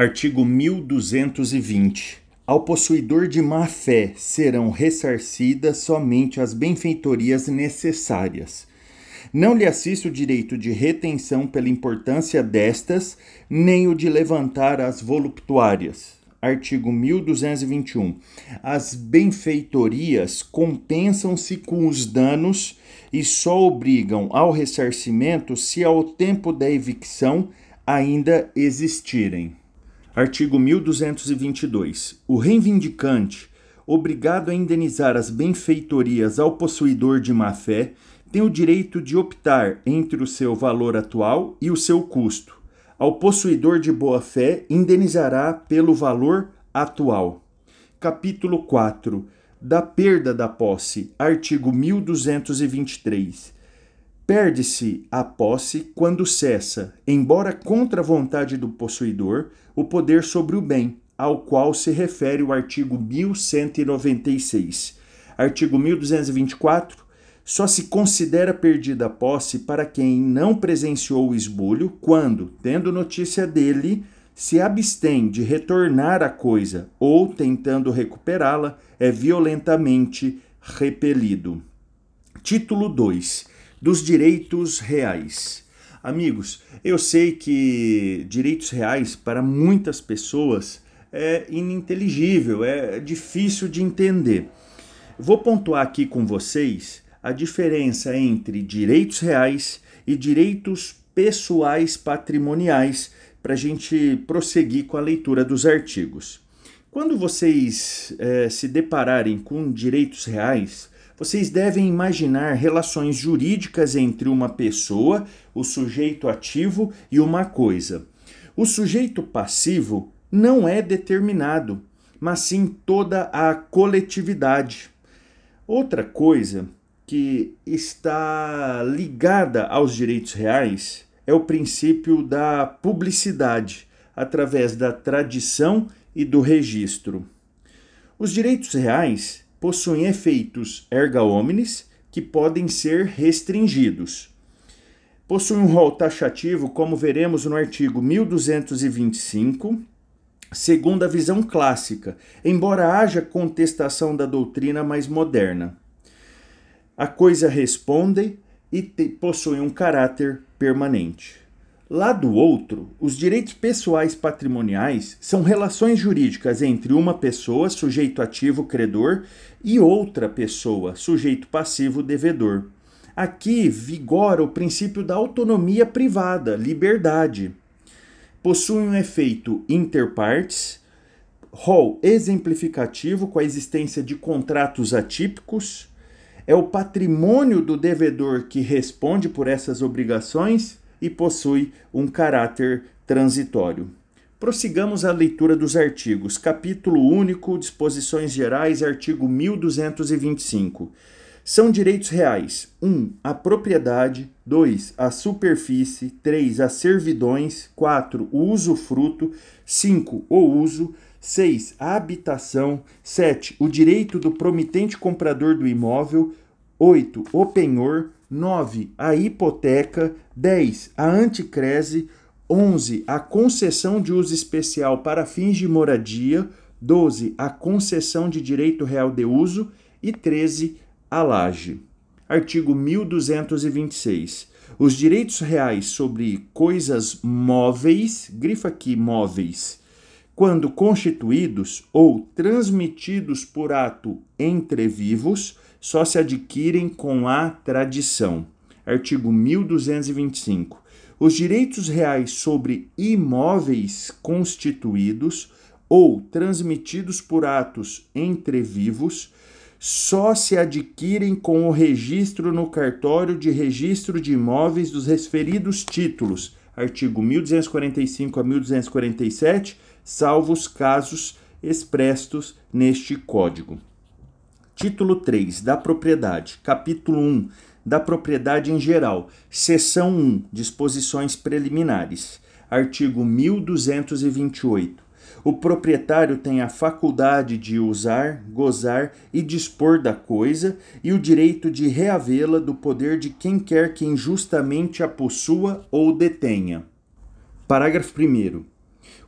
Artigo 1220. Ao possuidor de má-fé serão ressarcidas somente as benfeitorias necessárias. Não lhe assiste o direito de retenção pela importância destas, nem o de levantar as voluptuárias. Artigo 1221. As benfeitorias compensam-se com os danos e só obrigam ao ressarcimento se ao tempo da evicção ainda existirem. Artigo 1222. O reivindicante, obrigado a indenizar as benfeitorias ao possuidor de má-fé, tem o direito de optar entre o seu valor atual e o seu custo. Ao possuidor de boa-fé, indenizará pelo valor atual. Capítulo 4. Da perda da posse. Artigo 1223 Perde-se a posse quando cessa, embora contra a vontade do possuidor, o poder sobre o bem, ao qual se refere o artigo 1196. Artigo 1224. Só se considera perdida a posse para quem não presenciou o esbulho quando, tendo notícia dele, se abstém de retornar a coisa ou, tentando recuperá-la, é violentamente repelido. Título 2 dos direitos reais. Amigos, eu sei que direitos reais para muitas pessoas é ininteligível, é difícil de entender. Vou pontuar aqui com vocês a diferença entre direitos reais e direitos pessoais patrimoniais para a gente prosseguir com a leitura dos artigos. Quando vocês é, se depararem com direitos reais, vocês devem imaginar relações jurídicas entre uma pessoa, o sujeito ativo e uma coisa. O sujeito passivo não é determinado, mas sim toda a coletividade. Outra coisa que está ligada aos direitos reais é o princípio da publicidade, através da tradição e do registro. Os direitos reais possuem efeitos erga omnes que podem ser restringidos. Possui um rol taxativo, como veremos no artigo 1225, segundo a visão clássica, embora haja contestação da doutrina mais moderna. A coisa responde e possui um caráter permanente. Lá do outro, os direitos pessoais patrimoniais são relações jurídicas entre uma pessoa, sujeito ativo credor, e outra pessoa, sujeito passivo devedor. Aqui vigora o princípio da autonomia privada, liberdade. Possui um efeito interpartes, rol exemplificativo com a existência de contratos atípicos, é o patrimônio do devedor que responde por essas obrigações e possui um caráter transitório. Prossigamos a leitura dos artigos. Capítulo único, disposições gerais, artigo 1225. São direitos reais: 1. Um, a propriedade, 2. a superfície, 3. as servidões, 4. o usufruto, 5. o uso, 6. a habitação, 7. o direito do promitente comprador do imóvel, 8. o penhor, 9. A hipoteca. 10. A anticrese. 11. A concessão de uso especial para fins de moradia. 12. A concessão de direito real de uso. E 13. A laje. Artigo 1226. Os direitos reais sobre coisas móveis, grifa aqui móveis, quando constituídos ou transmitidos por ato entre vivos, só se adquirem com a tradição. Artigo 1225. Os direitos reais sobre imóveis constituídos ou transmitidos por atos entre vivos só se adquirem com o registro no cartório de registro de imóveis dos referidos títulos. Artigo 1245 a 1247, salvo os casos expressos neste Código. Título 3 da propriedade. Capítulo 1 da propriedade em geral. Seção 1 Disposições preliminares. Artigo 1228. O proprietário tem a faculdade de usar, gozar e dispor da coisa e o direito de reavê-la do poder de quem quer que injustamente a possua ou detenha. Parágrafo 1.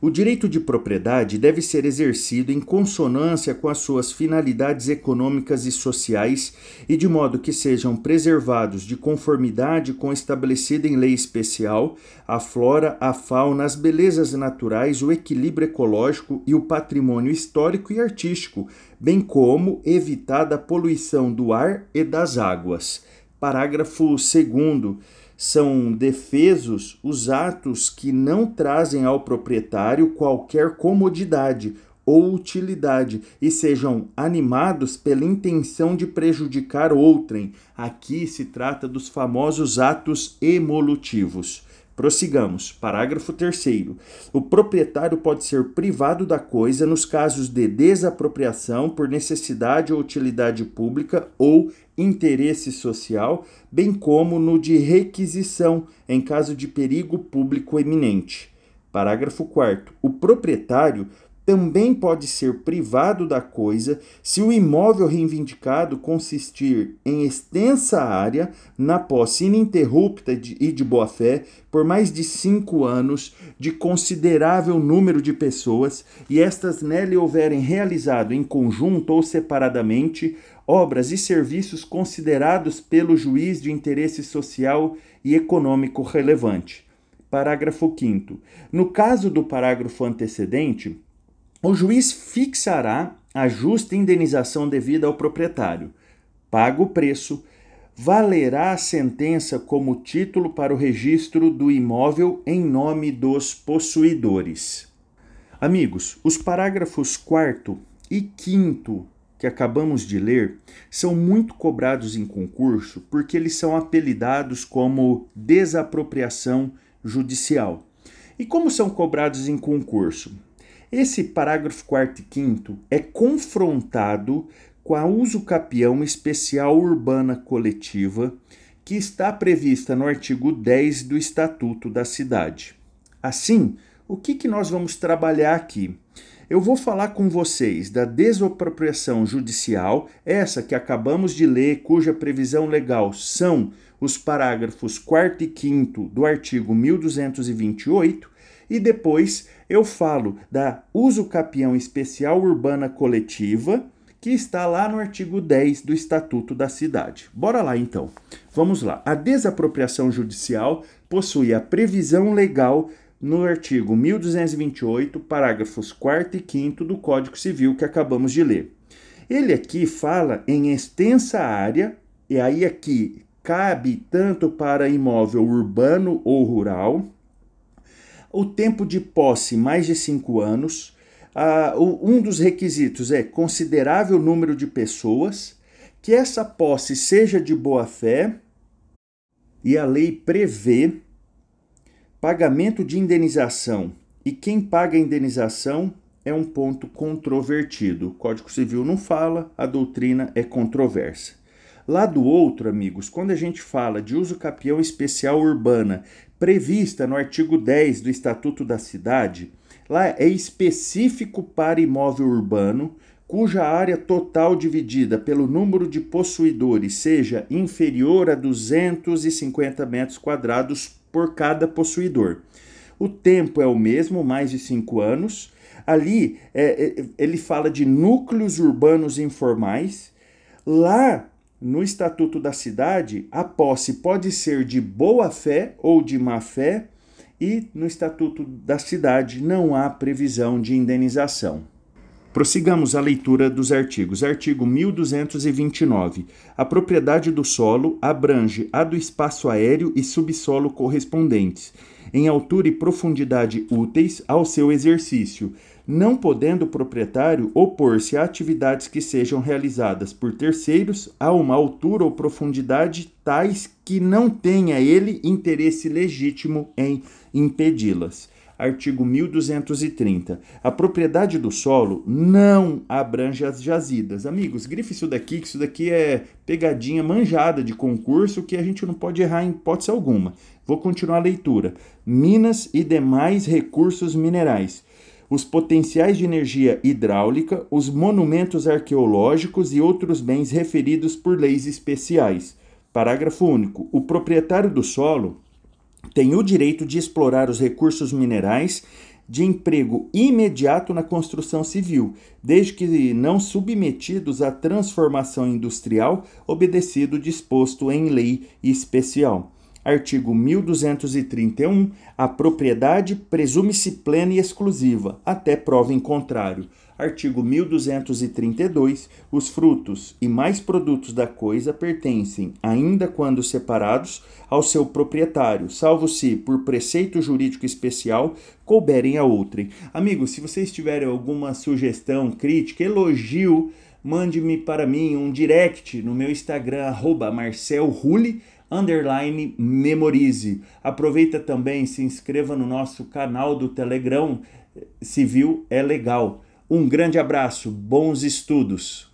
O direito de propriedade deve ser exercido em consonância com as suas finalidades econômicas e sociais e de modo que sejam preservados de conformidade com o estabelecido em lei especial a flora, a fauna, as belezas naturais, o equilíbrio ecológico e o patrimônio histórico e artístico, bem como evitada a poluição do ar e das águas. Parágrafo 2 são defesos os atos que não trazem ao proprietário qualquer comodidade ou utilidade e sejam animados pela intenção de prejudicar outrem. Aqui se trata dos famosos atos emolutivos. Prossigamos. Parágrafo 3. O proprietário pode ser privado da coisa nos casos de desapropriação por necessidade ou utilidade pública ou interesse social, bem como no de requisição em caso de perigo público eminente. Parágrafo 4. O proprietário também pode ser privado da coisa se o imóvel reivindicado consistir em extensa área na posse ininterrupta de, e de boa-fé por mais de cinco anos de considerável número de pessoas e estas nele houverem realizado em conjunto ou separadamente obras e serviços considerados pelo juiz de interesse social e econômico relevante. Parágrafo 5. No caso do parágrafo antecedente, o juiz fixará a justa indenização devida ao proprietário. Pago o preço, valerá a sentença como título para o registro do imóvel em nome dos possuidores. Amigos, os parágrafos 4 e 5 que acabamos de ler são muito cobrados em concurso porque eles são apelidados como desapropriação judicial. E como são cobrados em concurso? Esse parágrafo 4 e 5 é confrontado com a uso capião especial urbana coletiva que está prevista no artigo 10 do Estatuto da Cidade. Assim, o que, que nós vamos trabalhar aqui? Eu vou falar com vocês da desapropriação judicial, essa que acabamos de ler, cuja previsão legal são os parágrafos 4 e 5 do artigo 1228, e depois eu falo da uso capião especial urbana coletiva, que está lá no artigo 10 do Estatuto da Cidade. Bora lá então. Vamos lá. A desapropriação judicial possui a previsão legal no artigo 1228, parágrafos 4 e 5 do Código Civil que acabamos de ler. Ele aqui fala em extensa área, e aí aqui cabe tanto para imóvel urbano ou rural, o tempo de posse, mais de cinco anos. Uh, um dos requisitos é considerável número de pessoas, que essa posse seja de boa fé, e a lei prevê pagamento de indenização. E quem paga a indenização é um ponto controvertido. O Código Civil não fala, a doutrina é controversa. Lá do outro, amigos, quando a gente fala de uso capião especial urbana prevista no artigo 10 do Estatuto da Cidade, lá é específico para imóvel urbano cuja área total dividida pelo número de possuidores seja inferior a 250 metros quadrados por cada possuidor. O tempo é o mesmo, mais de cinco anos. Ali é, é ele fala de núcleos urbanos informais. Lá no Estatuto da Cidade, a posse pode ser de boa fé ou de má fé, e no Estatuto da Cidade não há previsão de indenização. Prossigamos a leitura dos artigos. Artigo 1229. A propriedade do solo abrange a do espaço aéreo e subsolo correspondentes, em altura e profundidade úteis ao seu exercício, não podendo o proprietário opor-se a atividades que sejam realizadas por terceiros a uma altura ou profundidade tais que não tenha ele interesse legítimo em impedi-las artigo 1230. A propriedade do solo não abrange as jazidas. Amigos, grife isso daqui, que isso daqui é pegadinha manjada de concurso que a gente não pode errar em hipótese alguma. Vou continuar a leitura. Minas e demais recursos minerais os potenciais de energia hidráulica, os monumentos arqueológicos e outros bens referidos por leis especiais. Parágrafo único. O proprietário do solo tem o direito de explorar os recursos minerais de emprego imediato na construção civil, desde que não submetidos à transformação industrial obedecido disposto em lei especial. Artigo 1231. A propriedade presume-se plena e exclusiva, até prova em contrário. Artigo 1232. Os frutos e mais produtos da coisa pertencem, ainda quando separados, ao seu proprietário, salvo se, por preceito jurídico especial, couberem a outrem. Amigos, se vocês tiverem alguma sugestão, crítica, elogio, mande-me para mim um direct no meu Instagram, arroba underline memorize. Aproveita também, se inscreva no nosso canal do Telegram, Civil é Legal. Um grande abraço, bons estudos!